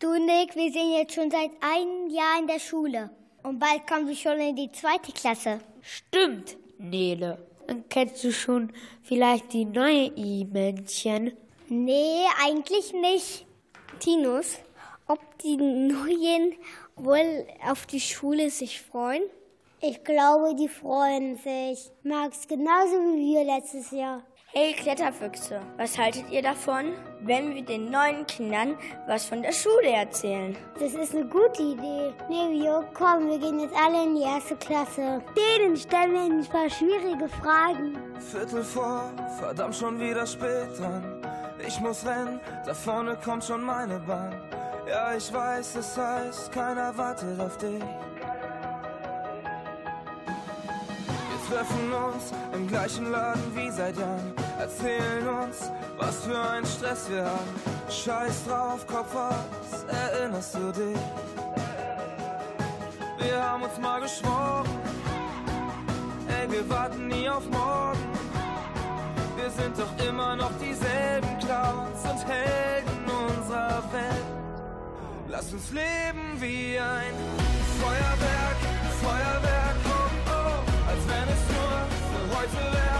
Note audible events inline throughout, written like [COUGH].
Du, Nick, wir sind jetzt schon seit einem Jahr in der Schule. Und bald kommen wir schon in die zweite Klasse. Stimmt, Nele. Und kennst du schon vielleicht die neue I-Männchen? Nee, eigentlich nicht. Tinus, ob die Neuen wohl auf die Schule sich freuen? Ich glaube, die freuen sich. Max, genauso wie wir letztes Jahr. Hey Kletterfüchse, was haltet ihr davon, wenn wir den neuen Kindern was von der Schule erzählen? Das ist eine gute Idee. Nevio, komm, wir gehen jetzt alle in die erste Klasse. Denen stellen wir ein paar schwierige Fragen. Viertel vor, verdammt schon wieder spät dran. Ich muss rennen, da vorne kommt schon meine Bahn. Ja, ich weiß, es heißt, keiner wartet auf dich. Treffen uns im gleichen Laden wie seit Jahren, erzählen uns, was für ein Stress wir haben. Scheiß drauf, Kopf aus, erinnerst du dich? Wir haben uns mal geschworen, ey, wir warten nie auf morgen. Wir sind doch immer noch dieselben Clowns und Helden unserer Welt. Lass uns leben wie ein Feuerwerk, Feuerwerk, oh, oh, als wenn es nur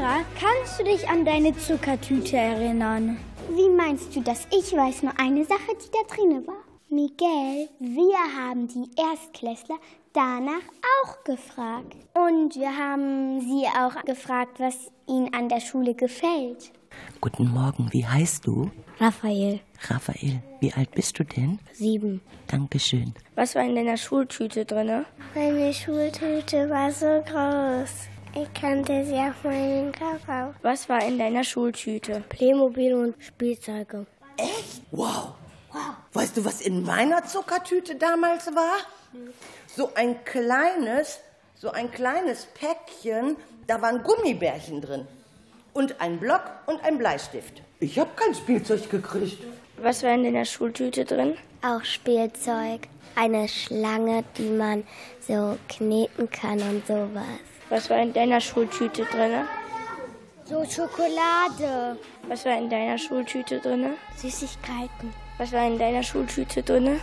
Samira, kannst du dich an deine Zuckertüte erinnern? Wie meinst du das? Ich weiß nur eine Sache, die da drin war. Miguel, wir haben die Erstklässler danach auch gefragt. Und wir haben sie auch gefragt, was ihnen an der Schule gefällt. Guten Morgen, wie heißt du? Raphael, Raphael, wie alt bist du denn? sieben. Dankeschön. Was war in deiner Schultüte drinne? Meine Schultüte war so groß. Ich kannte sie auf meinen auf. Was war in deiner Schultüte? Playmobil und Spielzeuge. Wow. Weißt du, was in meiner Zuckertüte damals war? So ein kleines, so ein kleines Päckchen, da waren Gummibärchen drin. Und ein Block und ein Bleistift. Ich habe kein Spielzeug gekriegt. Was war in deiner Schultüte drin? Auch Spielzeug. Eine Schlange, die man so kneten kann und sowas. Was war in deiner Schultüte drinne? So Schokolade. Was war in deiner Schultüte drinne? Süßigkeiten. Was war in deiner Schultüte drinne?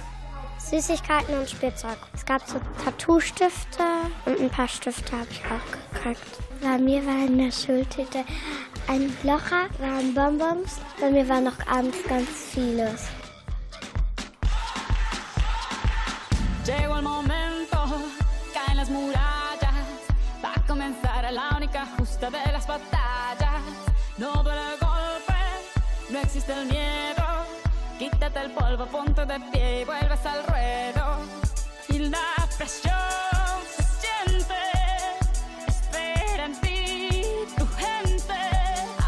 Süßigkeiten und Spielzeug. Es gab so Tattoo-Stifte und ein paar Stifte habe ich auch gekriegt. Bei mir war in der Schultüte ein Locher, waren Bonbons. Bei mir war noch abends ganz vieles. Llegó el momento, comenzar la única justa de las batallas. No duele el golpe, no existe el miedo. Quítate el polvo, ponte de pie y vuelves al ruedo. Y la presión se siente, espera en ti tu gente.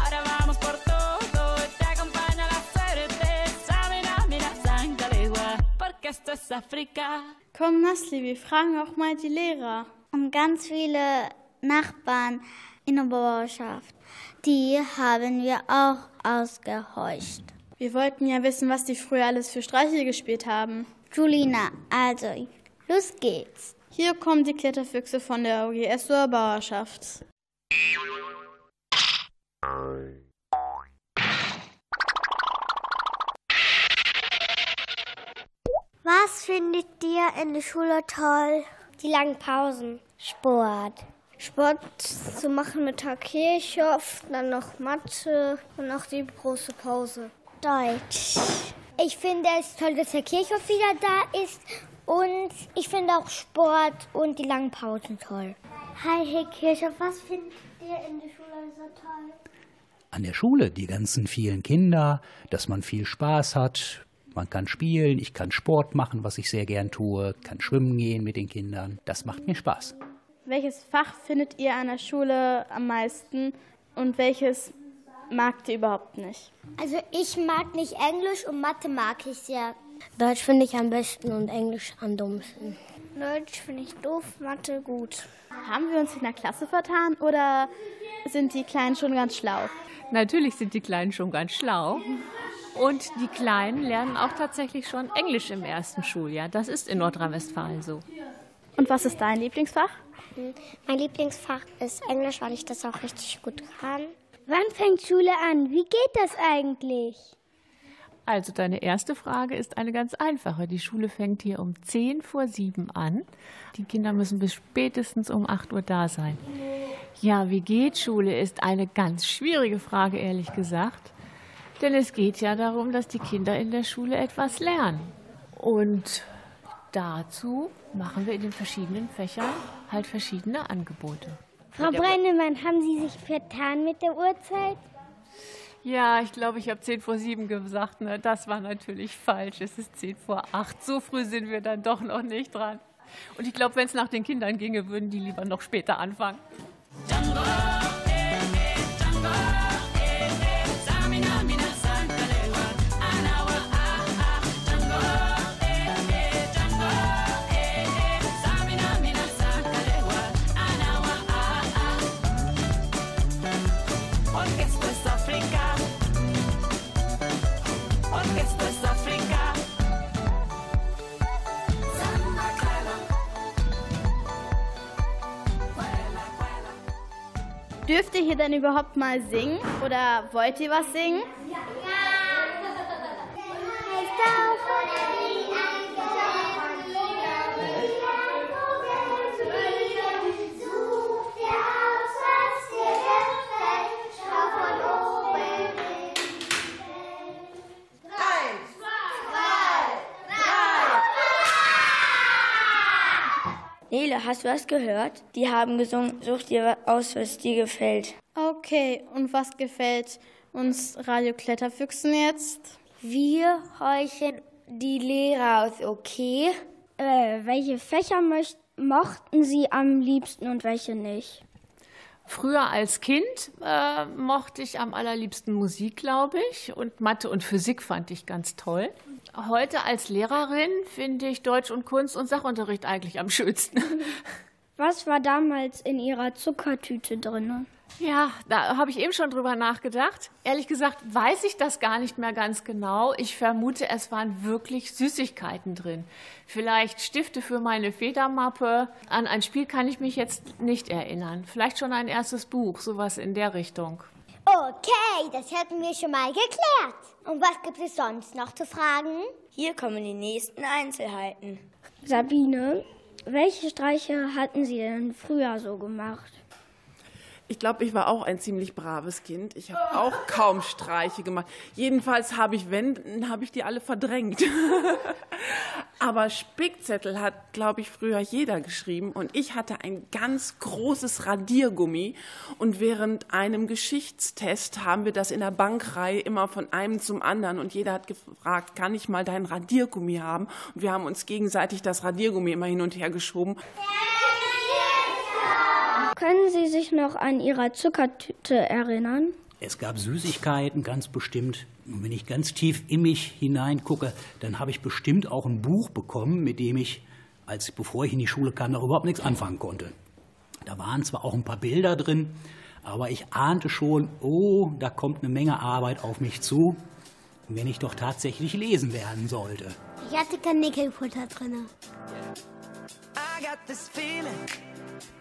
Ahora vamos por todo, te acompaña la suerte. Samina, mira, Santa Legua, porque esto es África. Komm, Nasli, wir fragen auch mal die Lehrer. Und ganz viele Nachbarn in der Bauerschaft. Die haben wir auch ausgehorcht. Wir wollten ja wissen, was die früher alles für Streiche gespielt haben. Julina, also, los geht's. Hier kommen die Kletterfüchse von der OGS zur Bauerschaft. Was findet ihr in der Schule toll? Die langen Pausen. Sport. Sport zu machen mit Herr Kirchhoff, dann noch Mathe und noch die große Pause. Deutsch. Ich finde es toll, dass Herr Kirchhoff wieder da ist und ich finde auch Sport und die langen Pausen toll. Hi, Herr Kirchhoff, was findet ihr in der Schule so toll? An der Schule die ganzen vielen Kinder, dass man viel Spaß hat. Man kann spielen, ich kann Sport machen, was ich sehr gern tue, kann schwimmen gehen mit den Kindern. Das macht mir Spaß. Welches Fach findet ihr an der Schule am meisten und welches magt ihr überhaupt nicht? Also ich mag nicht Englisch und Mathe mag ich sehr. Deutsch finde ich am besten und Englisch am dummsten. Deutsch finde ich doof, Mathe gut. Haben wir uns in der Klasse vertan oder sind die Kleinen schon ganz schlau? Natürlich sind die Kleinen schon ganz schlau. Und die Kleinen lernen auch tatsächlich schon Englisch im ersten Schuljahr. Das ist in Nordrhein-Westfalen so. Und was ist dein Lieblingsfach? Mein Lieblingsfach ist Englisch, weil ich das auch richtig gut kann. Wann fängt Schule an? Wie geht das eigentlich? Also deine erste Frage ist eine ganz einfache. Die Schule fängt hier um 10 vor 7 an. Die Kinder müssen bis spätestens um 8 Uhr da sein. Ja, wie geht Schule ist eine ganz schwierige Frage, ehrlich gesagt. Denn es geht ja darum, dass die Kinder in der Schule etwas lernen. Und dazu machen wir in den verschiedenen Fächern halt verschiedene Angebote. Frau Brennemann, haben Sie sich vertan mit der Uhrzeit? Ja, ich glaube, ich habe 10 vor 7 gesagt. Ne? Das war natürlich falsch. Es ist 10 vor 8. So früh sind wir dann doch noch nicht dran. Und ich glaube, wenn es nach den Kindern ginge, würden die lieber noch später anfangen. Django, ihr denn überhaupt mal singen oder wollt ihr was singen? Hast du was gehört? Die haben gesungen, such dir aus, was dir gefällt. Okay, und was gefällt uns Radio Kletterfüchsen jetzt? Wir heuchen die Lehrer aus, okay? Äh, welche Fächer mochten Sie am liebsten und welche nicht? Früher als Kind äh, mochte ich am allerliebsten Musik, glaube ich, und Mathe und Physik fand ich ganz toll. Heute als Lehrerin finde ich Deutsch und Kunst und Sachunterricht eigentlich am schönsten. Was war damals in Ihrer Zuckertüte drin? Ja, da habe ich eben schon drüber nachgedacht. Ehrlich gesagt weiß ich das gar nicht mehr ganz genau. Ich vermute, es waren wirklich Süßigkeiten drin. Vielleicht Stifte für meine Federmappe. An ein Spiel kann ich mich jetzt nicht erinnern. Vielleicht schon ein erstes Buch, sowas in der Richtung. Okay, das hätten wir schon mal geklärt. Und was gibt es sonst noch zu fragen? Hier kommen die nächsten Einzelheiten. Sabine, welche Streiche hatten Sie denn früher so gemacht? Ich glaube, ich war auch ein ziemlich braves Kind. Ich habe auch kaum Streiche gemacht. Jedenfalls habe ich, wenn, habe ich die alle verdrängt. [LAUGHS] Aber Spickzettel hat, glaube ich, früher jeder geschrieben. Und ich hatte ein ganz großes Radiergummi. Und während einem Geschichtstest haben wir das in der Bankreihe immer von einem zum anderen. Und jeder hat gefragt, kann ich mal dein Radiergummi haben? Und wir haben uns gegenseitig das Radiergummi immer hin und her geschoben. Können Sie sich noch an Ihre Zuckertüte erinnern? Es gab Süßigkeiten, ganz bestimmt. Und wenn ich ganz tief in mich hineingucke, dann habe ich bestimmt auch ein Buch bekommen, mit dem ich, als bevor ich in die Schule kam, noch überhaupt nichts anfangen konnte. Da waren zwar auch ein paar Bilder drin, aber ich ahnte schon, oh, da kommt eine Menge Arbeit auf mich zu, wenn ich doch tatsächlich lesen lernen sollte. Ich hatte kein Nickelfutter drin. I got this feeling.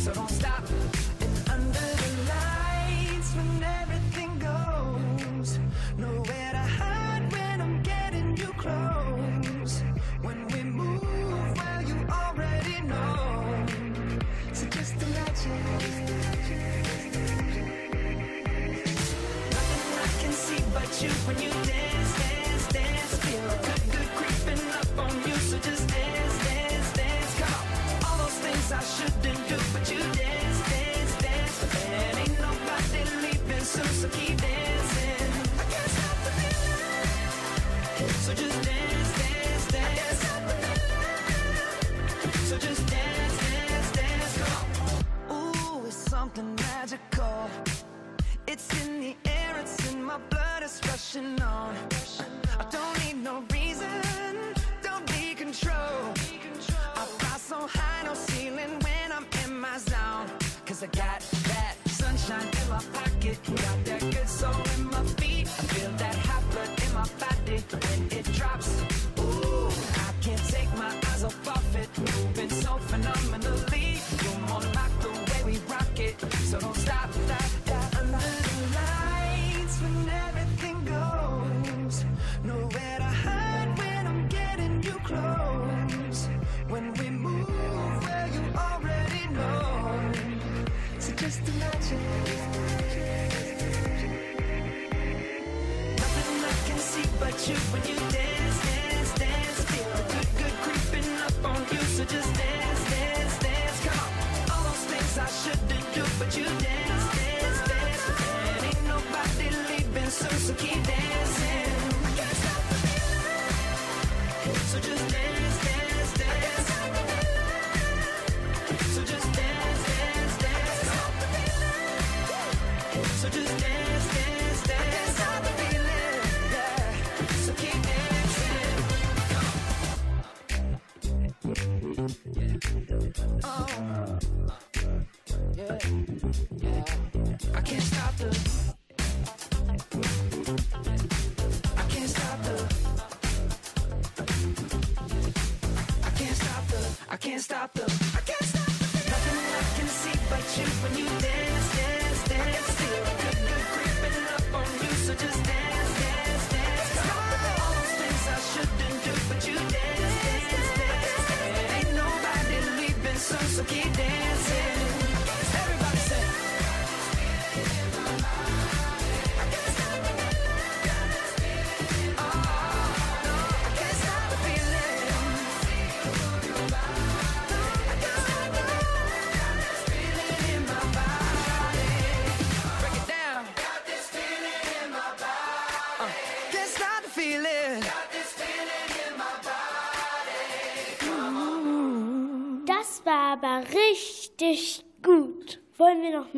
Selon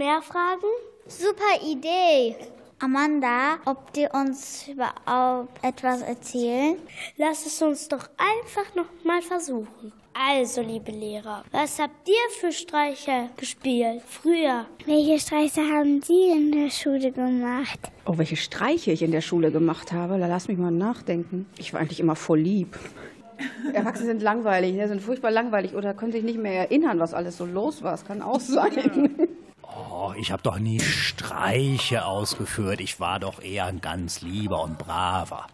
mehr fragen? Super Idee. Amanda, ob die uns überhaupt etwas erzählen? Lass es uns doch einfach noch mal versuchen. Also, liebe Lehrer, was habt ihr für Streiche gespielt früher? Welche Streiche haben Sie in der Schule gemacht? Oh, welche Streiche ich in der Schule gemacht habe, da lass mich mal nachdenken. Ich war eigentlich immer voll lieb. [LAUGHS] Erwachsene sind langweilig, ne? sind furchtbar langweilig oder können sich nicht mehr erinnern, was alles so los war. Das kann auch [LAUGHS] sein. Oh, ich habe doch nie Streiche ausgeführt. Ich war doch eher ein ganz lieber und braver.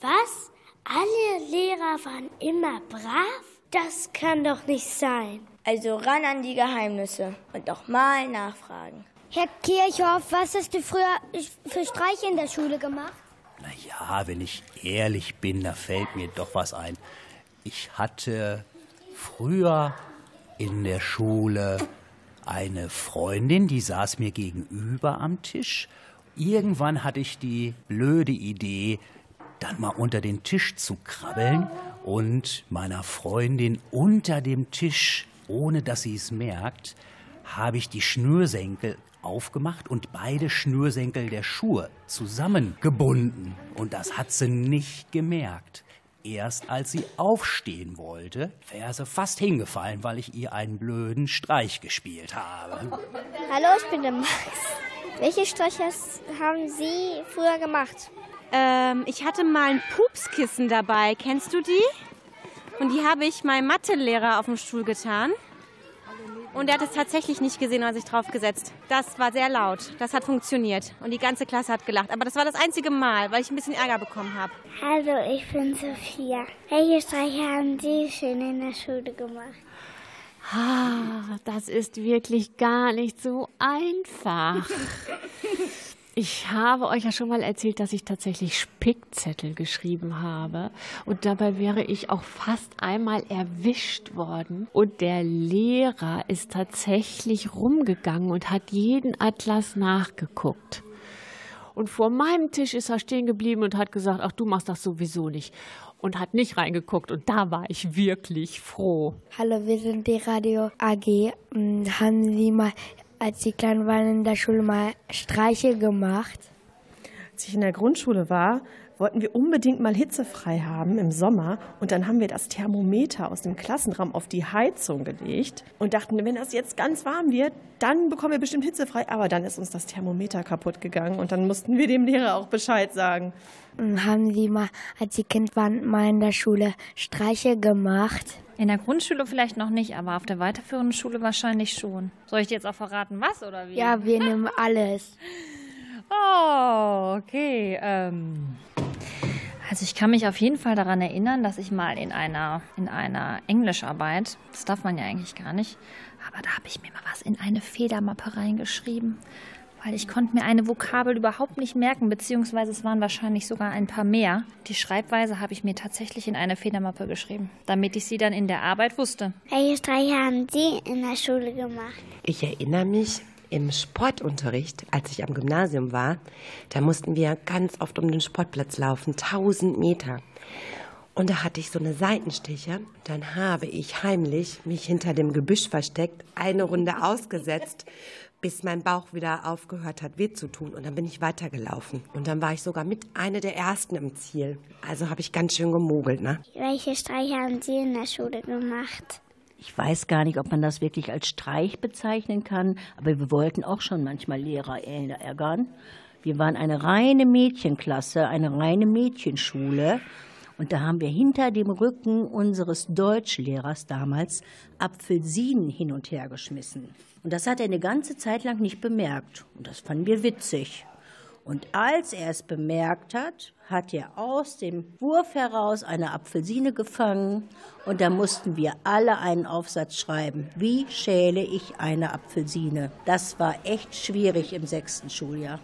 Was? Alle Lehrer waren immer brav? Das kann doch nicht sein. Also ran an die Geheimnisse und doch mal nachfragen. Herr Kirchhoff, was hast du früher für Streiche in der Schule gemacht? Ja, wenn ich ehrlich bin, da fällt mir doch was ein. Ich hatte früher in der Schule eine Freundin, die saß mir gegenüber am Tisch. Irgendwann hatte ich die blöde Idee, dann mal unter den Tisch zu krabbeln und meiner Freundin unter dem Tisch, ohne dass sie es merkt, habe ich die Schnürsenkel aufgemacht und beide Schnürsenkel der Schuhe zusammengebunden. Und das hat sie nicht gemerkt. Erst als sie aufstehen wollte, wäre sie fast hingefallen, weil ich ihr einen blöden Streich gespielt habe. Hallo, ich bin der Max. Welche Streiche haben Sie früher gemacht? Ähm, ich hatte mal ein Pupskissen dabei. Kennst du die? Und die habe ich meinem Mathelehrer auf dem Stuhl getan. Und er hat es tatsächlich nicht gesehen und hat sich draufgesetzt. Das war sehr laut. Das hat funktioniert. Und die ganze Klasse hat gelacht. Aber das war das einzige Mal, weil ich ein bisschen Ärger bekommen habe. Hallo, ich bin Sophia. Welche Streiche haben Sie schön in der Schule gemacht? Ah, das ist wirklich gar nicht so einfach. [LAUGHS] Ich habe euch ja schon mal erzählt, dass ich tatsächlich Spickzettel geschrieben habe. Und dabei wäre ich auch fast einmal erwischt worden. Und der Lehrer ist tatsächlich rumgegangen und hat jeden Atlas nachgeguckt. Und vor meinem Tisch ist er stehen geblieben und hat gesagt, ach, du machst das sowieso nicht. Und hat nicht reingeguckt. Und da war ich wirklich froh. Hallo, wir sind die Radio AG. Haben Sie mal als Sie klein waren in der Schule mal Streiche gemacht? Als ich in der Grundschule war, wollten wir unbedingt mal hitzefrei haben im Sommer. Und dann haben wir das Thermometer aus dem Klassenraum auf die Heizung gelegt und dachten, wenn das jetzt ganz warm wird, dann bekommen wir bestimmt hitzefrei. Aber dann ist uns das Thermometer kaputt gegangen und dann mussten wir dem Lehrer auch Bescheid sagen. Haben Sie mal, als Sie Kind waren, mal in der Schule Streiche gemacht? In der Grundschule vielleicht noch nicht, aber auf der weiterführenden Schule wahrscheinlich schon. Soll ich dir jetzt auch verraten, was oder wie? Ja, wir [LAUGHS] nehmen alles. Oh, okay. Ähm. Also ich kann mich auf jeden Fall daran erinnern, dass ich mal in einer, in einer Englischarbeit, das darf man ja eigentlich gar nicht, aber da habe ich mir mal was in eine Federmappe reingeschrieben weil ich konnte mir eine Vokabel überhaupt nicht merken, beziehungsweise es waren wahrscheinlich sogar ein paar mehr. Die Schreibweise habe ich mir tatsächlich in eine Federmappe geschrieben, damit ich sie dann in der Arbeit wusste. Welche Streiche haben Sie in der Schule gemacht? Ich erinnere mich, im Sportunterricht, als ich am Gymnasium war, da mussten wir ganz oft um den Sportplatz laufen, 1000 Meter. Und da hatte ich so eine Seitenstiche. Dann habe ich heimlich mich hinter dem Gebüsch versteckt, eine Runde ausgesetzt, bis mein Bauch wieder aufgehört hat, weh zu tun. Und dann bin ich weitergelaufen. Und dann war ich sogar mit einer der ersten im Ziel. Also habe ich ganz schön gemogelt, ne? Welche Streiche haben Sie in der Schule gemacht? Ich weiß gar nicht, ob man das wirklich als Streich bezeichnen kann, aber wir wollten auch schon manchmal Lehrer ärgern. Wir waren eine reine Mädchenklasse, eine reine Mädchenschule. Und da haben wir hinter dem Rücken unseres Deutschlehrers damals Apfelsinen hin und her geschmissen. Und das hat er eine ganze Zeit lang nicht bemerkt. Und das fanden wir witzig. Und als er es bemerkt hat, hat er aus dem Wurf heraus eine Apfelsine gefangen und da mussten wir alle einen Aufsatz schreiben. Wie schäle ich eine Apfelsine? Das war echt schwierig im sechsten Schuljahr.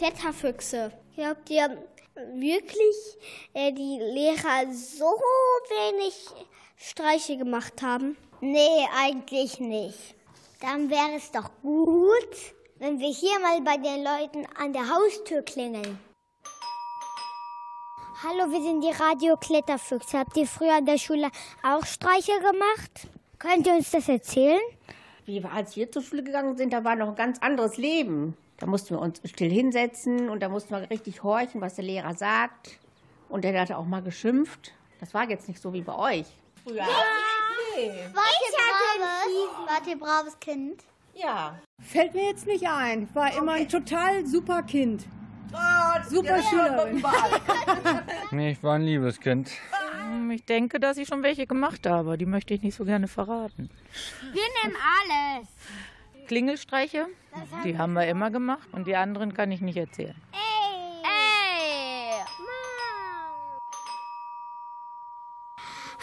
Kletterfüchse. Glaubt ihr wirklich, äh, die Lehrer so wenig Streiche gemacht haben? Nee, eigentlich nicht. Dann wäre es doch gut, wenn wir hier mal bei den Leuten an der Haustür klingeln. Hallo, wir sind die Radio-Kletterfüchse. Habt ihr früher an der Schule auch Streiche gemacht? Könnt ihr uns das erzählen? Wie wir, als wir zur Schule gegangen sind, da war noch ein ganz anderes Leben. Da mussten wir uns still hinsetzen und da mussten wir richtig horchen, was der Lehrer sagt. Und der hat auch mal geschimpft. Das war jetzt nicht so wie bei euch. Früher. Ja. Nee. Wart, ihr braves? Wart ihr braves Kind? Ja. Fällt mir jetzt nicht ein. War immer ein total super Kind. Oh, super Schülerin. [LAUGHS] Nee, ich war ein liebes Kind. Ich denke, dass ich schon welche gemacht habe. Die möchte ich nicht so gerne verraten. Wir nehmen alles. Klingelstreiche, die haben wir immer gemacht. Und die anderen kann ich nicht erzählen. Ey! Ey!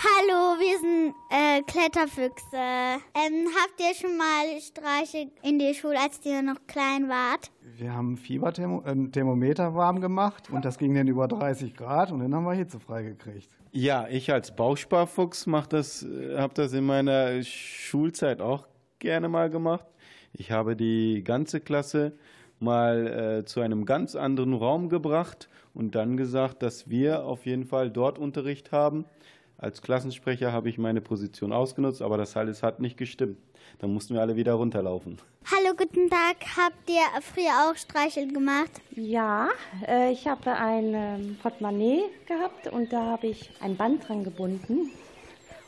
Hallo, wir sind äh, Kletterfüchse. Ähm, habt ihr schon mal Streiche in der Schule, als ihr noch klein wart? Wir haben ein Fieberthermometer warm gemacht und das ging dann über 30 Grad und dann haben wir Hitze freigekriegt. Ja, ich als Bausparfuchs mach das, habe das in meiner Schulzeit auch gerne mal gemacht. Ich habe die ganze Klasse mal äh, zu einem ganz anderen Raum gebracht und dann gesagt, dass wir auf jeden Fall dort Unterricht haben. Als Klassensprecher habe ich meine Position ausgenutzt, aber das alles hat nicht gestimmt. Dann mussten wir alle wieder runterlaufen. Hallo, guten Tag. Habt ihr früher auch Streichel gemacht? Ja, äh, ich habe ein ähm, Portemonnaie gehabt und da habe ich ein Band dran gebunden.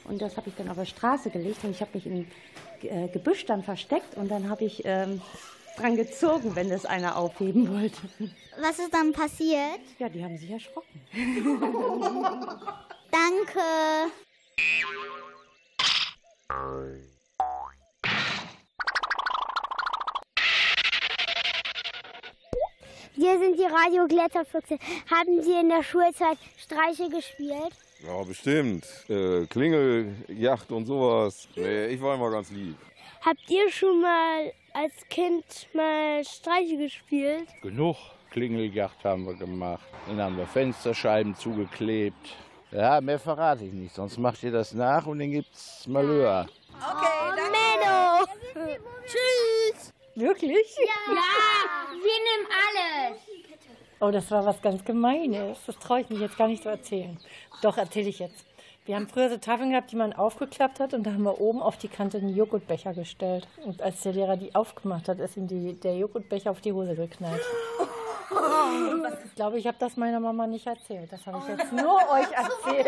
Und das habe ich dann auf der Straße gelegt und ich habe mich äh, Gebüsch dann versteckt und dann habe ich ähm, dran gezogen, wenn das einer aufheben wollte. Was ist dann passiert? Ja, die haben sich erschrocken. [LAUGHS] Danke. Wir sind die Radio Kletterfüchse. Haben Sie in der Schulzeit Streiche gespielt? Ja, bestimmt. Äh, Klingeljagd und sowas. Nee, ich war immer ganz lieb. Habt ihr schon mal als Kind mal Streiche gespielt? Genug Klingeljagd haben wir gemacht. Dann haben wir Fensterscheiben zugeklebt. Ja, mehr verrate ich nicht, sonst macht ihr das nach und dann gibt's Malheur. Okay, danke. Menno. Tschüss. Wirklich? Ja. ja, wir nehmen alles. Oh, das war was ganz Gemeines. Das traue ich mich jetzt gar nicht zu erzählen. Doch, erzähle ich jetzt. Wir haben früher so Tafeln gehabt, die man aufgeklappt hat und da haben wir oben auf die Kante einen Joghurtbecher gestellt. Und als der Lehrer die aufgemacht hat, ist ihm die, der Joghurtbecher auf die Hose geknallt. Ich glaube, ich habe das meiner Mama nicht erzählt. Das habe ich jetzt nur euch erzählt.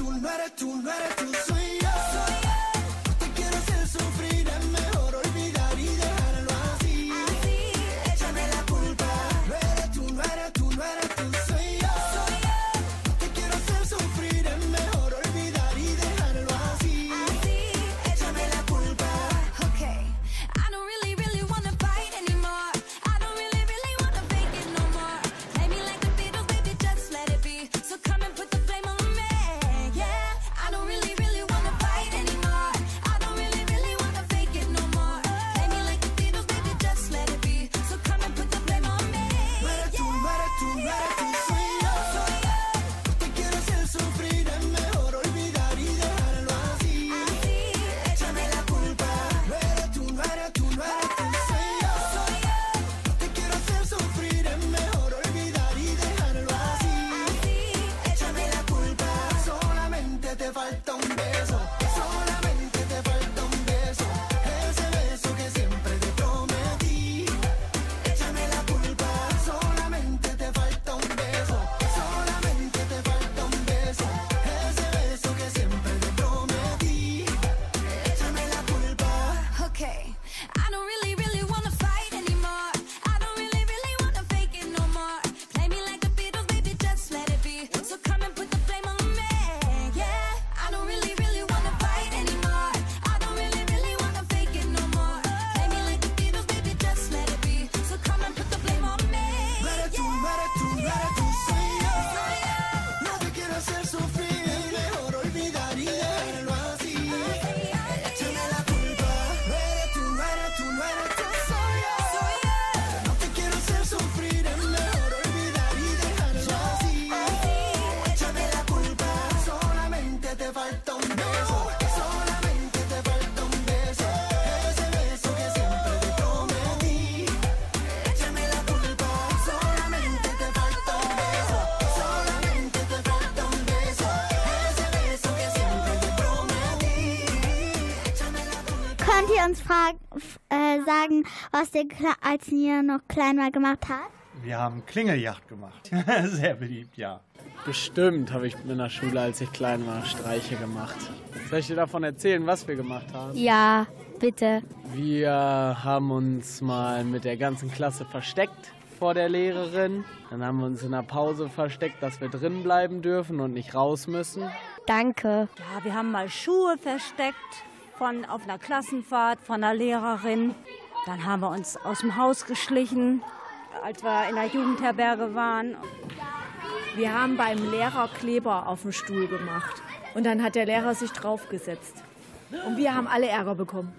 marathon, marathon, marathon uns fragen, äh, sagen, was ihr, als ihr noch klein war, gemacht habt? Wir haben Klingeljagd gemacht. [LAUGHS] Sehr beliebt, ja. Bestimmt habe ich in der Schule, als ich klein war, Streiche gemacht. Soll ich dir davon erzählen, was wir gemacht haben? Ja, bitte. Wir haben uns mal mit der ganzen Klasse versteckt vor der Lehrerin. Dann haben wir uns in der Pause versteckt, dass wir drin bleiben dürfen und nicht raus müssen. Danke. Ja, wir haben mal Schuhe versteckt von, auf einer Klassenfahrt von der Lehrerin. Dann haben wir uns aus dem Haus geschlichen, als wir in der Jugendherberge waren. Wir haben beim Lehrer Kleber auf dem Stuhl gemacht. Und dann hat der Lehrer sich draufgesetzt. Und wir haben alle Ärger bekommen.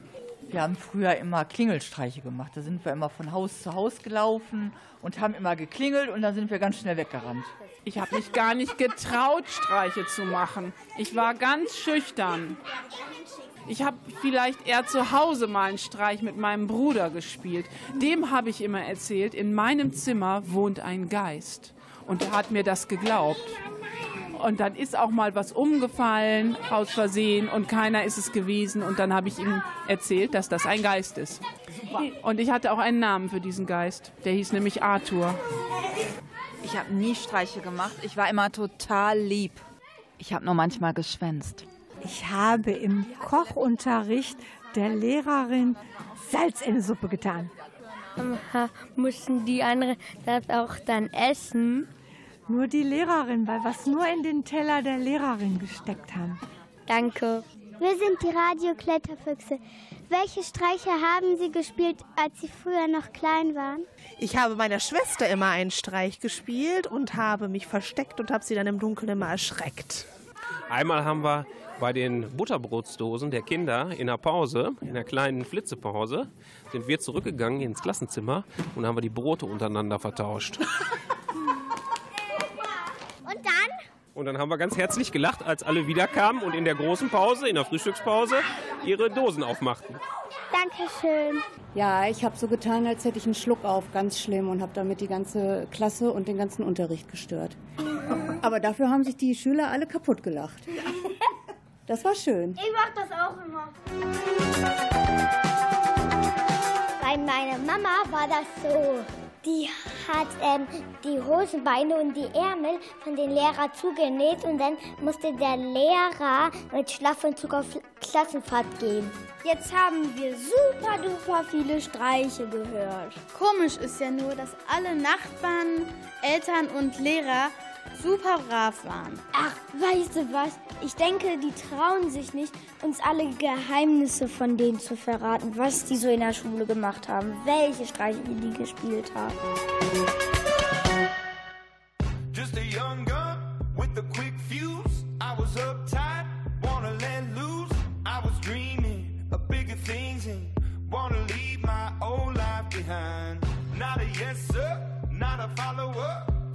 Wir haben früher immer Klingelstreiche gemacht. Da sind wir immer von Haus zu Haus gelaufen und haben immer geklingelt und dann sind wir ganz schnell weggerannt. Ich habe mich gar nicht getraut, Streiche zu machen. Ich war ganz schüchtern. Ich habe vielleicht eher zu Hause mal einen Streich mit meinem Bruder gespielt. Dem habe ich immer erzählt, in meinem Zimmer wohnt ein Geist. Und er hat mir das geglaubt. Und dann ist auch mal was umgefallen aus Versehen und keiner ist es gewesen. Und dann habe ich ihm erzählt, dass das ein Geist ist. Und ich hatte auch einen Namen für diesen Geist. Der hieß nämlich Arthur. Ich habe nie Streiche gemacht. Ich war immer total lieb. Ich habe nur manchmal geschwänzt. Ich habe im Kochunterricht der Lehrerin Salz in die Suppe getan. Mussten die anderen das auch dann essen? Nur die Lehrerin, weil wir es nur in den Teller der Lehrerin gesteckt haben. Danke. Wir sind die Radiokletterfüchse. Welche Streiche haben Sie gespielt, als Sie früher noch klein waren? Ich habe meiner Schwester immer einen Streich gespielt und habe mich versteckt und habe sie dann im Dunkeln immer erschreckt. Einmal haben wir bei den Butterbrotsdosen der Kinder in der Pause, in der kleinen Flitzepause, sind wir zurückgegangen ins Klassenzimmer und haben wir die Brote untereinander vertauscht. Und dann? Und dann haben wir ganz herzlich gelacht, als alle wiederkamen und in der großen Pause, in der Frühstückspause, ihre Dosen aufmachten. Dankeschön. Ja, ich habe so getan, als hätte ich einen Schluck auf, ganz schlimm, und habe damit die ganze Klasse und den ganzen Unterricht gestört. Aber dafür haben sich die Schüler alle kaputt gelacht. Das war schön. Ich mach das auch immer. Bei meiner Mama war das so. Die hat ähm, die Hosenbeine und die Ärmel von den Lehrern zugenäht und dann musste der Lehrer mit Schlafanzug auf Klassenfahrt gehen. Jetzt haben wir super duper viele Streiche gehört. Komisch ist ja nur, dass alle Nachbarn, Eltern und Lehrer super brav waren. Ach, weißt du was? Ich denke, die trauen sich nicht, uns alle Geheimnisse von denen zu verraten, was die so in der Schule gemacht haben, welche Streiche die gespielt haben. Just a young gun with a quick fuse. I was uptight, wanna let loose. I was dreaming of bigger things and wanna leave my old life behind. Not a yes sir, not a follower.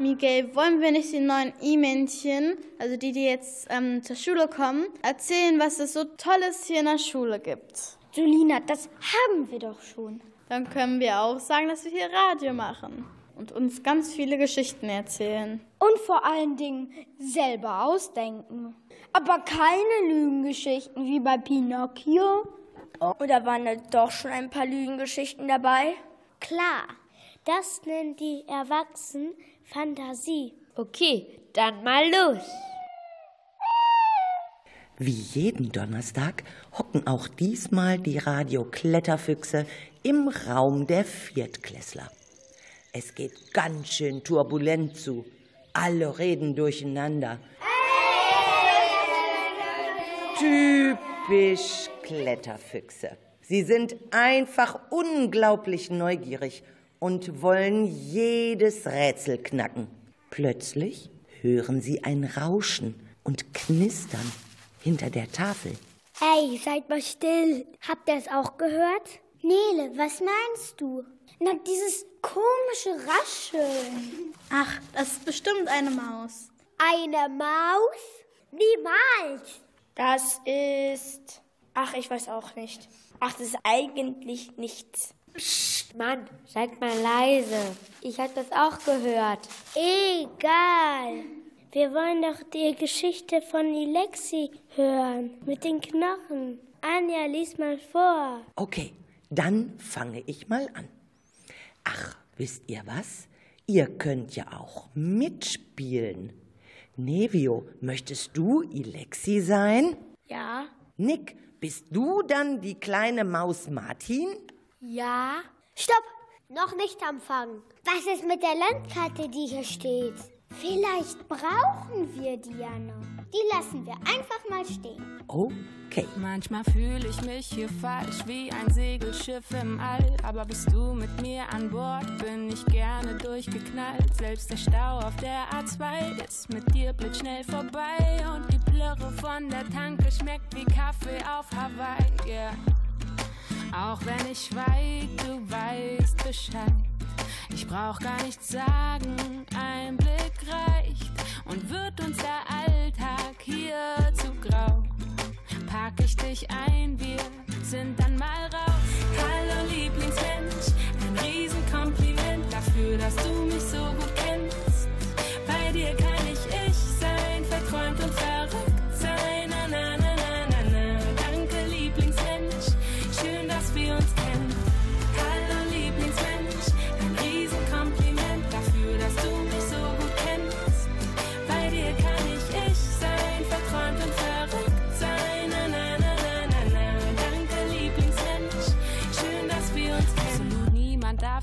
Miguel, wollen wir nicht den neuen E-Männchen, also die, die jetzt ähm, zur Schule kommen, erzählen, was es so Tolles hier in der Schule gibt? Julina, das haben wir doch schon. Dann können wir auch sagen, dass wir hier Radio machen und uns ganz viele Geschichten erzählen. Und vor allen Dingen selber ausdenken. Aber keine Lügengeschichten wie bei Pinocchio. Oder waren da doch schon ein paar Lügengeschichten dabei? Klar, das nennen die Erwachsenen Fantasie. Okay, dann mal los. Wie jeden Donnerstag hocken auch diesmal die Radio-Kletterfüchse im Raum der Viertklässler. Es geht ganz schön turbulent zu. Alle reden durcheinander. Typisch Kletterfüchse. Sie sind einfach unglaublich neugierig und wollen jedes Rätsel knacken. Plötzlich hören sie ein Rauschen und Knistern hinter der Tafel. Ey, seid mal still. Habt ihr es auch gehört? Nele, was meinst du? Na, dieses komische Rascheln. Ach, das ist bestimmt eine Maus. Eine Maus? Niemals. Das ist. Ach, ich weiß auch nicht. Ach, das ist eigentlich nichts. Psst, Mann, seid mal leise. Ich hab das auch gehört. Egal. Wir wollen doch die Geschichte von Ilexi hören. Mit den Knochen. Anja, lies mal vor. Okay, dann fange ich mal an. Ach, wisst ihr was? Ihr könnt ja auch mitspielen. Nevio, möchtest du Ilexi sein? Ja. Nick, bist du dann die kleine Maus Martin? Ja. Stopp! Noch nicht anfangen. Was ist mit der Landkarte, die hier steht? Vielleicht brauchen wir die ja noch. Die lassen wir einfach mal stehen. Okay. Manchmal fühle ich mich hier falsch wie ein Segelschiff im All. Aber bist du mit mir an Bord, bin ich gerne durchgeknallt. Selbst der Stau auf der A2 ist mit dir blitzschnell vorbei. Und die Plörre von der Tanke schmeckt wie Kaffee auf Hawaii. Yeah. Auch wenn ich schweig, du weißt Bescheid. Ich brauch gar nichts sagen, ein Blick reicht und wird uns der Alltag hier zu grau. Pack ich dich ein, wir sind dann mal raus. Hallo Lieblingsmensch, ein Riesenkompliment dafür, dass du mich so gut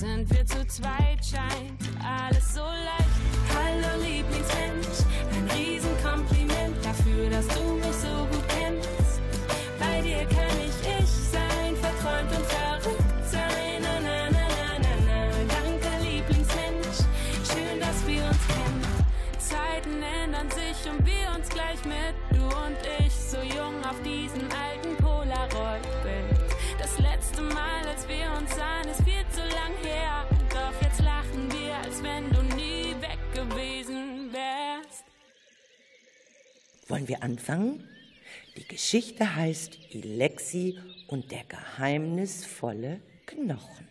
sind wir zu zweit, scheint Wollen wir anfangen? Die Geschichte heißt Ilexi und der geheimnisvolle Knochen.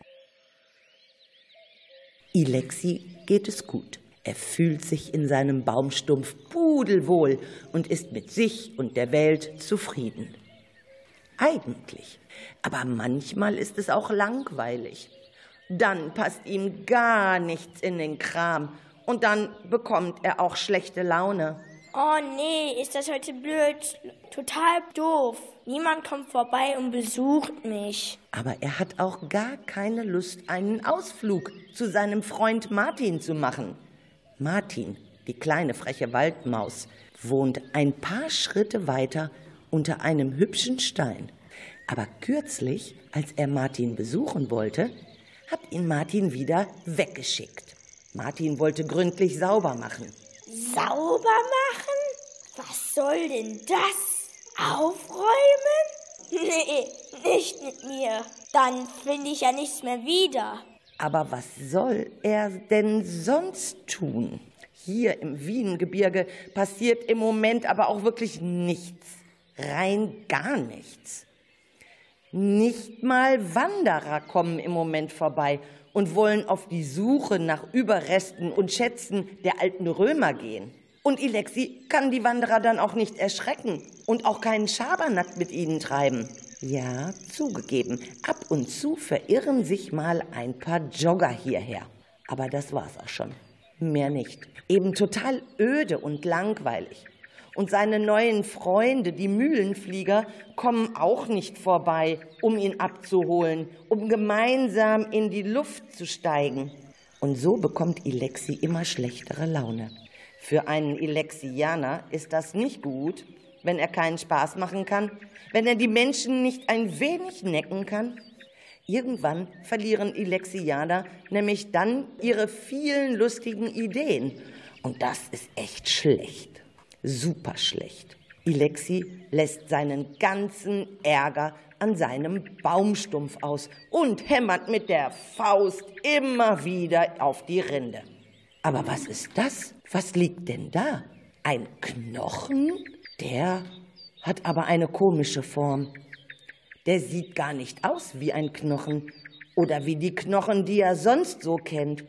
Ilexi geht es gut. Er fühlt sich in seinem Baumstumpf pudelwohl und ist mit sich und der Welt zufrieden. Eigentlich. Aber manchmal ist es auch langweilig. Dann passt ihm gar nichts in den Kram und dann bekommt er auch schlechte Laune. Oh nee, ist das heute blöd. Total doof. Niemand kommt vorbei und besucht mich. Aber er hat auch gar keine Lust, einen Ausflug zu seinem Freund Martin zu machen. Martin, Die kleine freche Waldmaus wohnt ein paar Schritte weiter unter einem hübschen Stein. Aber kürzlich, als er Martin besuchen wollte, hat ihn Martin wieder weggeschickt. Martin wollte gründlich sauber machen. Sauber machen? Was soll denn das? Aufräumen? [LAUGHS] Nee, nicht mit mir. Dann finde ich ja nichts mehr wieder. Aber was soll er denn sonst tun? Hier im Wiengebirge passiert im Moment aber auch wirklich nichts. Rein gar nichts. Nicht mal Wanderer kommen im Moment vorbei und wollen auf die Suche nach Überresten und Schätzen der alten Römer gehen. Und Ilexi kann die Wanderer dann auch nicht erschrecken und auch keinen Schabernack mit ihnen treiben. Ja, zugegeben, ab und zu verirren sich mal ein paar Jogger hierher. Aber das war's auch schon. Mehr nicht. Eben total öde und langweilig. Und seine neuen Freunde, die Mühlenflieger, kommen auch nicht vorbei, um ihn abzuholen, um gemeinsam in die Luft zu steigen. Und so bekommt Ilexi immer schlechtere Laune. Für einen Ilexianer ist das nicht gut, wenn er keinen Spaß machen kann, wenn er die Menschen nicht ein wenig necken kann. Irgendwann verlieren Ilexianer nämlich dann ihre vielen lustigen Ideen. Und das ist echt schlecht super schlecht. Ilexi lässt seinen ganzen Ärger an seinem Baumstumpf aus und hämmert mit der Faust immer wieder auf die Rinde. Aber was ist das? Was liegt denn da? Ein Knochen? Der hat aber eine komische Form. Der sieht gar nicht aus wie ein Knochen oder wie die Knochen, die er sonst so kennt.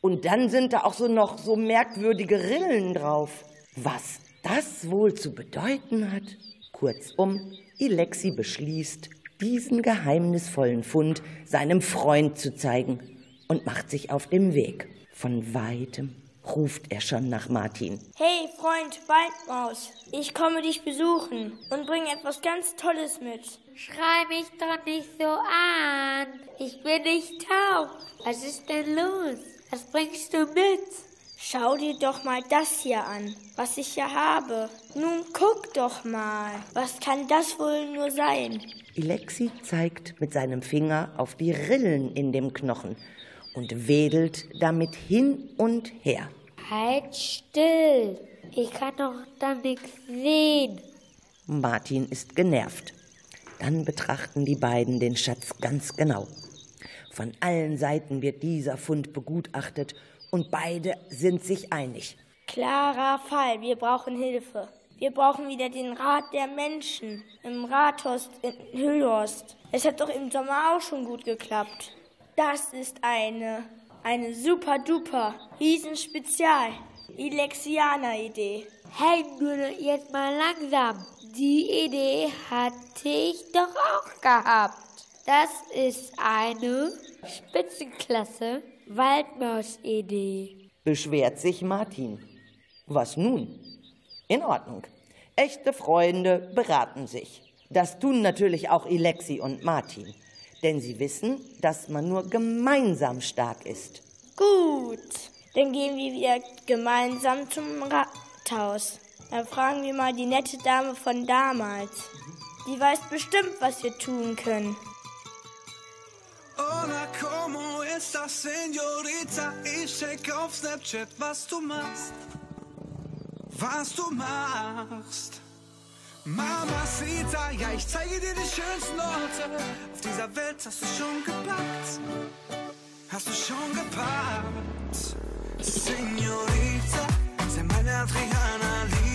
Und dann sind da auch so noch so merkwürdige Rillen drauf. Was das wohl zu bedeuten hat? Kurzum, Ilexi beschließt, diesen geheimnisvollen Fund seinem Freund zu zeigen und macht sich auf den Weg. Von weitem ruft er schon nach Martin. Hey Freund Waldmaus, ich komme dich besuchen und bringe etwas ganz Tolles mit. Schrei mich doch nicht so an. Ich bin nicht taub. Was ist denn los? Was bringst du mit? Schau dir doch mal das hier an, was ich hier habe. Nun guck doch mal, was kann das wohl nur sein? Ilexi zeigt mit seinem Finger auf die Rillen in dem Knochen und wedelt damit hin und her. Halt still, ich kann doch da nichts sehen. Martin ist genervt. Dann betrachten die beiden den Schatz ganz genau. Von allen Seiten wird dieser Fund begutachtet und beide sind sich einig. Klarer Fall, wir brauchen Hilfe. Wir brauchen wieder den Rat der Menschen im Rathaus in Hüllhorst. Es hat doch im Sommer auch schon gut geklappt. Das ist eine, eine super duper, Riesenspezial, Ilexianer-Idee. Hey, nur jetzt mal langsam. Die Idee hatte ich doch auch gehabt. Das ist eine Spitzenklasse Waldmaus-Idee. Beschwert sich Martin. Was nun? In Ordnung. Echte Freunde beraten sich. Das tun natürlich auch Ilexi und Martin. Denn sie wissen, dass man nur gemeinsam stark ist. Gut, dann gehen wir wieder gemeinsam zum Rathaus. Dann fragen wir mal die nette Dame von damals. Die weiß bestimmt, was wir tun können. Hola, ¿cómo estás, señorita? Ich check auf Snapchat, was du machst. Was du machst. Mamacita, ja, ich zeige dir die schönsten Orte. Auf dieser Welt hast du schon gepackt. Hast du schon gepackt. Señorita, sei meine Adriana Lima.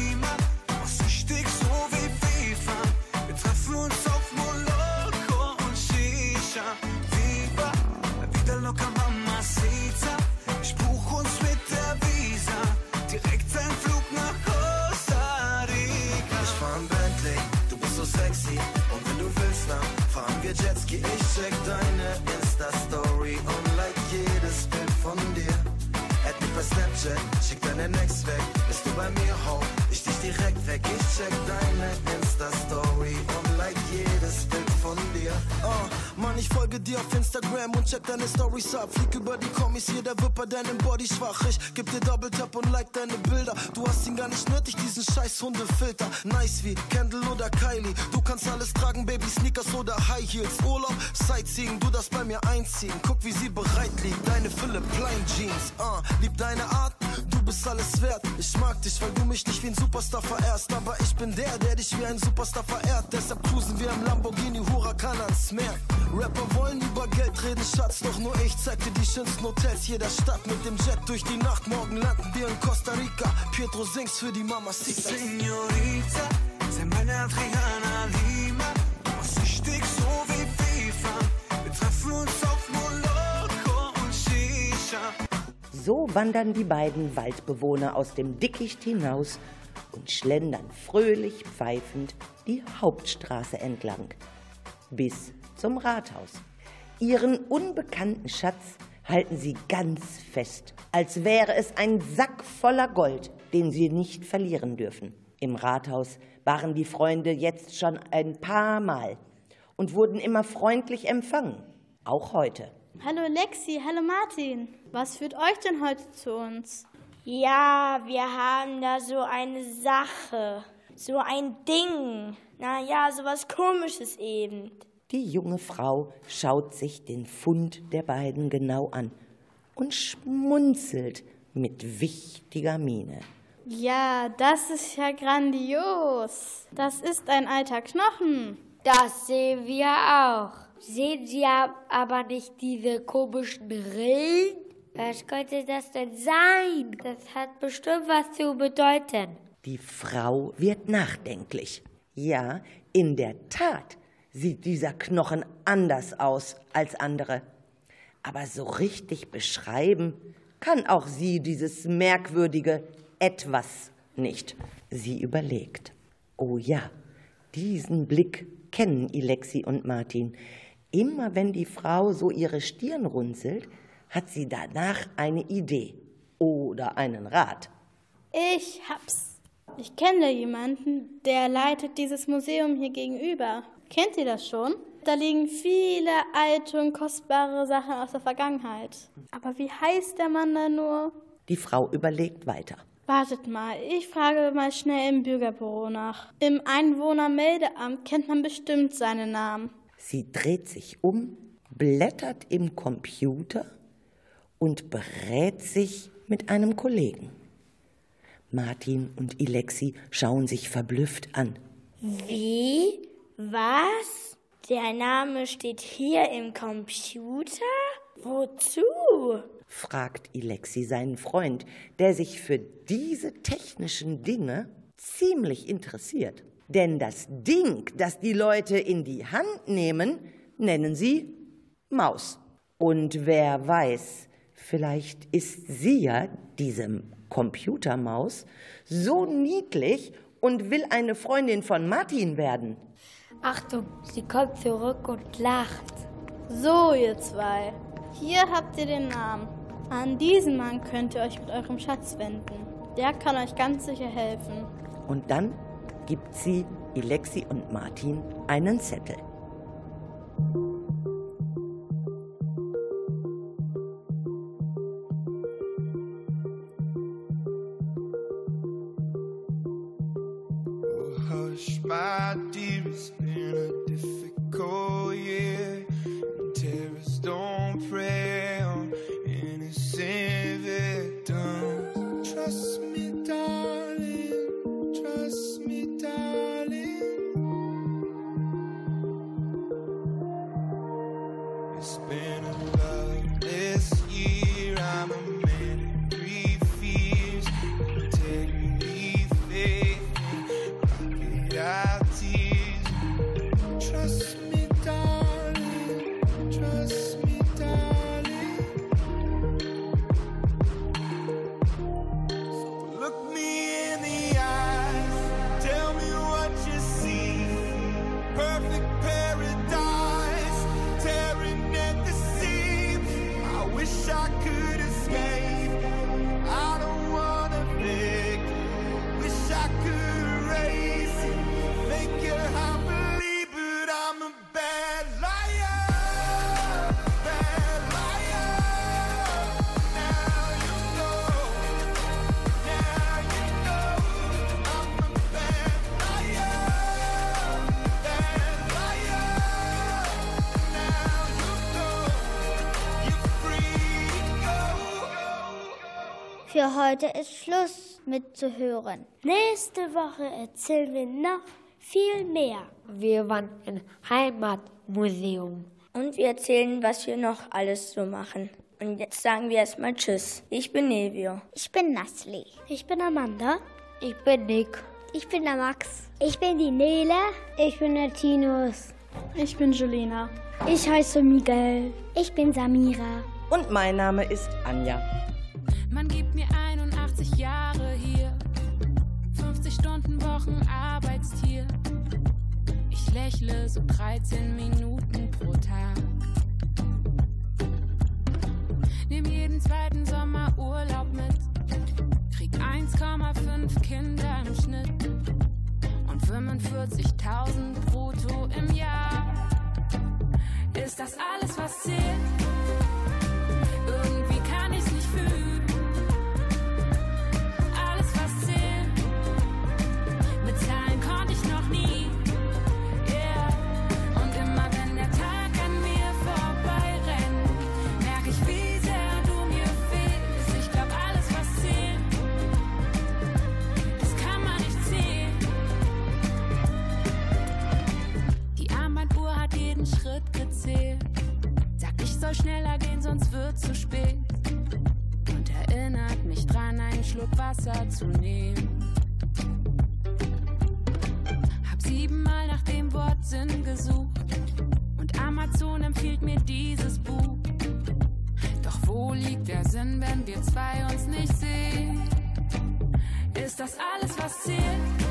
Ich check deine Insta-Story und like jedes Bild von dir. Add mich bei Snapchat, schick deine Next weg. Bist du bei mir, ho? Ich dich direkt weg. Ich check deine Insta-Story und ich folge dir auf Instagram und check deine Stories ab. Flieg über die Kommis hier, der wird bei deinem Body schwach. Ich geb dir Double Tap und like deine Bilder. Du hast ihn gar nicht nötig, diesen scheiß Hundefilter. Nice wie Kendall oder Kylie. Du kannst alles tragen, Baby, Sneakers oder High Heels. Urlaub, Sightseeing, du das bei mir einziehen. Guck, wie sie bereit liegt, deine Philipp Plein Jeans. Uh, lieb deine Art, du bist alles wert. Ich mag dich, weil du mich nicht wie ein Superstar verehrst. Aber ich bin der, der dich wie ein Superstar verehrt. Deshalb cruisen wir im Lamborghini Huracan ans Meer. Rapper wollen über Geld reden, Schatz, doch nur ich zeig dir die schönsten Hotels jeder Stadt. Mit dem Jet durch die Nacht, morgen landen wir in Costa Rica. Pietro singst für die Mamacita. Senorita, sei meine Adriana Lima. Was richtig so wie FIFA. Wir treffen uns auf Moloko und Shisha. So wandern die beiden Waldbewohner aus dem Dickicht hinaus und schlendern fröhlich pfeifend die Hauptstraße entlang bis zum Rathaus. Ihren unbekannten Schatz halten sie ganz fest, als wäre es ein Sack voller Gold, den sie nicht verlieren dürfen. Im Rathaus waren die Freunde jetzt schon ein paar Mal und wurden immer freundlich empfangen, auch heute. Hallo Lexi, hallo Martin. Was führt euch denn heute zu uns? Ja, wir haben da so eine Sache, so ein Ding. Naja, so was Komisches eben. Die junge Frau schaut sich den Fund der beiden genau an und schmunzelt mit wichtiger Miene. Ja, das ist ja grandios. Das ist ein alter Knochen. Das sehen wir auch. Sehen Sie aber nicht diese komischen Rillen? Was könnte das denn sein? Das hat bestimmt was zu bedeuten. Die Frau wird nachdenklich. Ja, in der Tat sieht dieser Knochen anders aus als andere. Aber so richtig beschreiben kann auch sie dieses merkwürdige Etwas nicht. Sie überlegt. Oh ja, diesen Blick kennen Ilexi und Martin. Immer wenn die Frau so ihre Stirn runzelt, hat sie danach eine Idee oder einen Rat. Ich hab's. Ich kenne jemanden, der leitet dieses Museum hier gegenüber. Kennt ihr das schon? Da liegen viele alte und kostbare Sachen aus der Vergangenheit. Aber wie heißt der Mann da nur? Die Frau überlegt weiter. Wartet mal, ich frage mal schnell im Bürgerbüro nach. Im Einwohnermeldeamt kennt man bestimmt seinen Namen. Sie dreht sich um, blättert im Computer und berät sich mit einem Kollegen. Martin und Ilexi schauen sich verblüfft an. Wie? Was? Der Name steht hier im Computer? Wozu? fragt Ilexi seinen Freund, der sich für diese technischen Dinge ziemlich interessiert. Denn das Ding, das die Leute in die Hand nehmen, nennen sie Maus. Und wer weiß, vielleicht ist sie ja, diese Computermaus, so niedlich und will eine Freundin von Martin werden. Achtung, sie kommt zurück und lacht. So, ihr zwei. Hier habt ihr den Namen. An diesen Mann könnt ihr euch mit eurem Schatz wenden. Der kann euch ganz sicher helfen. Und dann gibt sie Ilexi und Martin einen Zettel. Schluss mitzuhören. Nächste Woche erzählen wir noch viel mehr. Wir waren im Heimatmuseum. Und wir erzählen, was wir noch alles so machen. Und jetzt sagen wir erstmal Tschüss. Ich bin Nevio. Ich bin Nasli. Ich bin Amanda. Ich bin Nick. Ich bin der Max. Ich bin die Nele. Ich bin der Tinus. Ich bin Julina. Ich heiße Miguel. Ich bin Samira. Und mein Name ist Anja. Man gibt mir 81 Stunden Wochen Arbeitstier. Ich lächle so 13 Minuten pro Tag. Nehm jeden zweiten Sommer Urlaub mit, krieg 1,5 Kinder im Schnitt und 45.000 brutto im Jahr. Ist das alles, was zählt? Jeden Schritt gezählt. Sag, ich soll schneller gehen, sonst wird zu spät. Und erinnert mich dran, einen Schluck Wasser zu nehmen. Hab siebenmal nach dem Wort Sinn gesucht. Und Amazon empfiehlt mir dieses Buch. Doch wo liegt der Sinn, wenn wir zwei uns nicht sehen? Ist das alles, was zählt?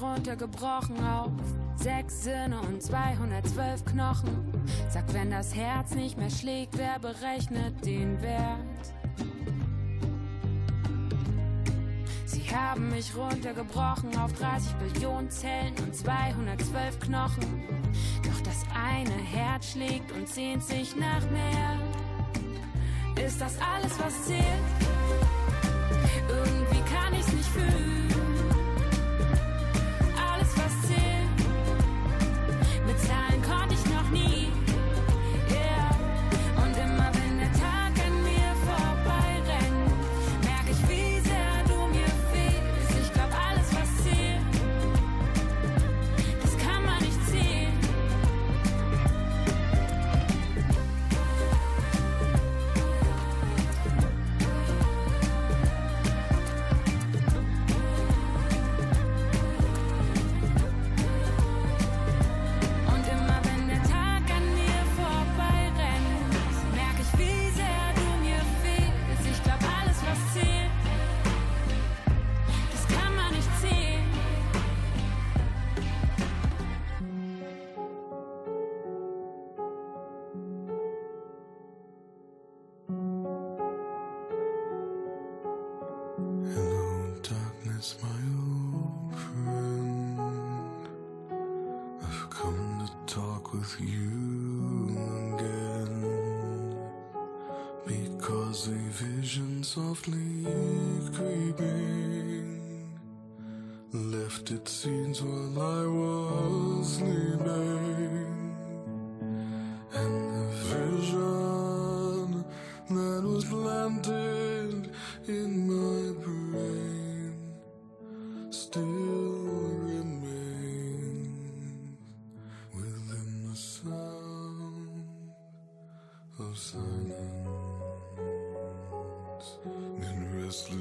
Runtergebrochen auf sechs Sinne und 212 Knochen. Sag, wenn das Herz nicht mehr schlägt, wer berechnet den Wert? Sie haben mich runtergebrochen auf 30 Billionen Zellen und 212 Knochen. Doch das eine Herz schlägt und sehnt sich nach mehr. Ist das alles, was zählt? Irgendwie kann ich's nicht fühlen.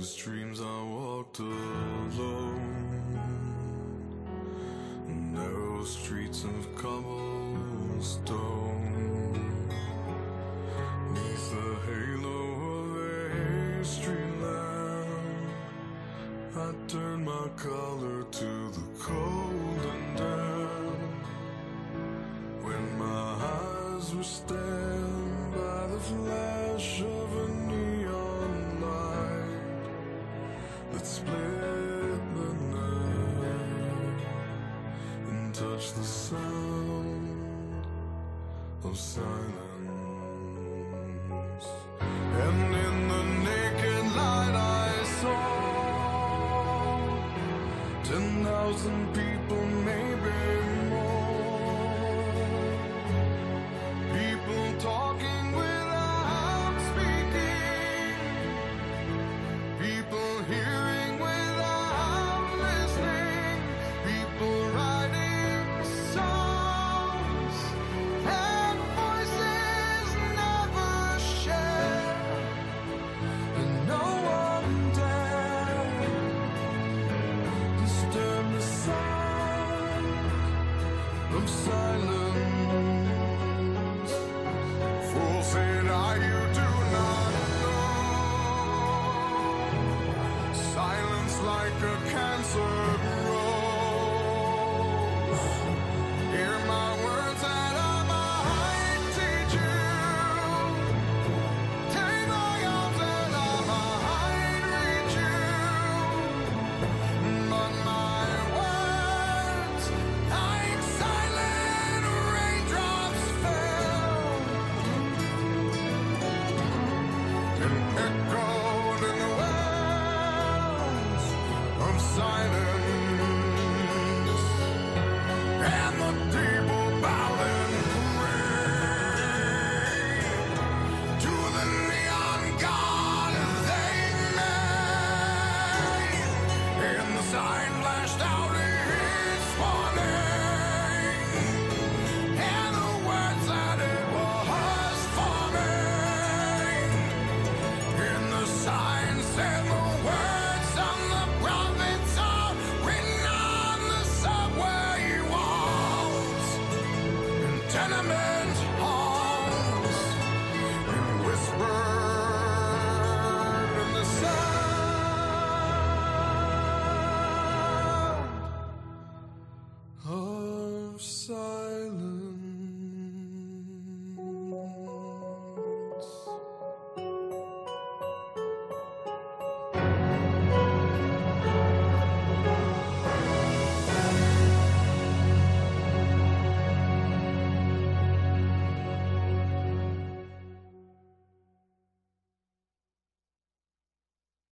Restless dreams, I walked alone. Narrow streets of cobblestone. The sound of silence. And in the naked light I saw ten thousand people, like a cancer.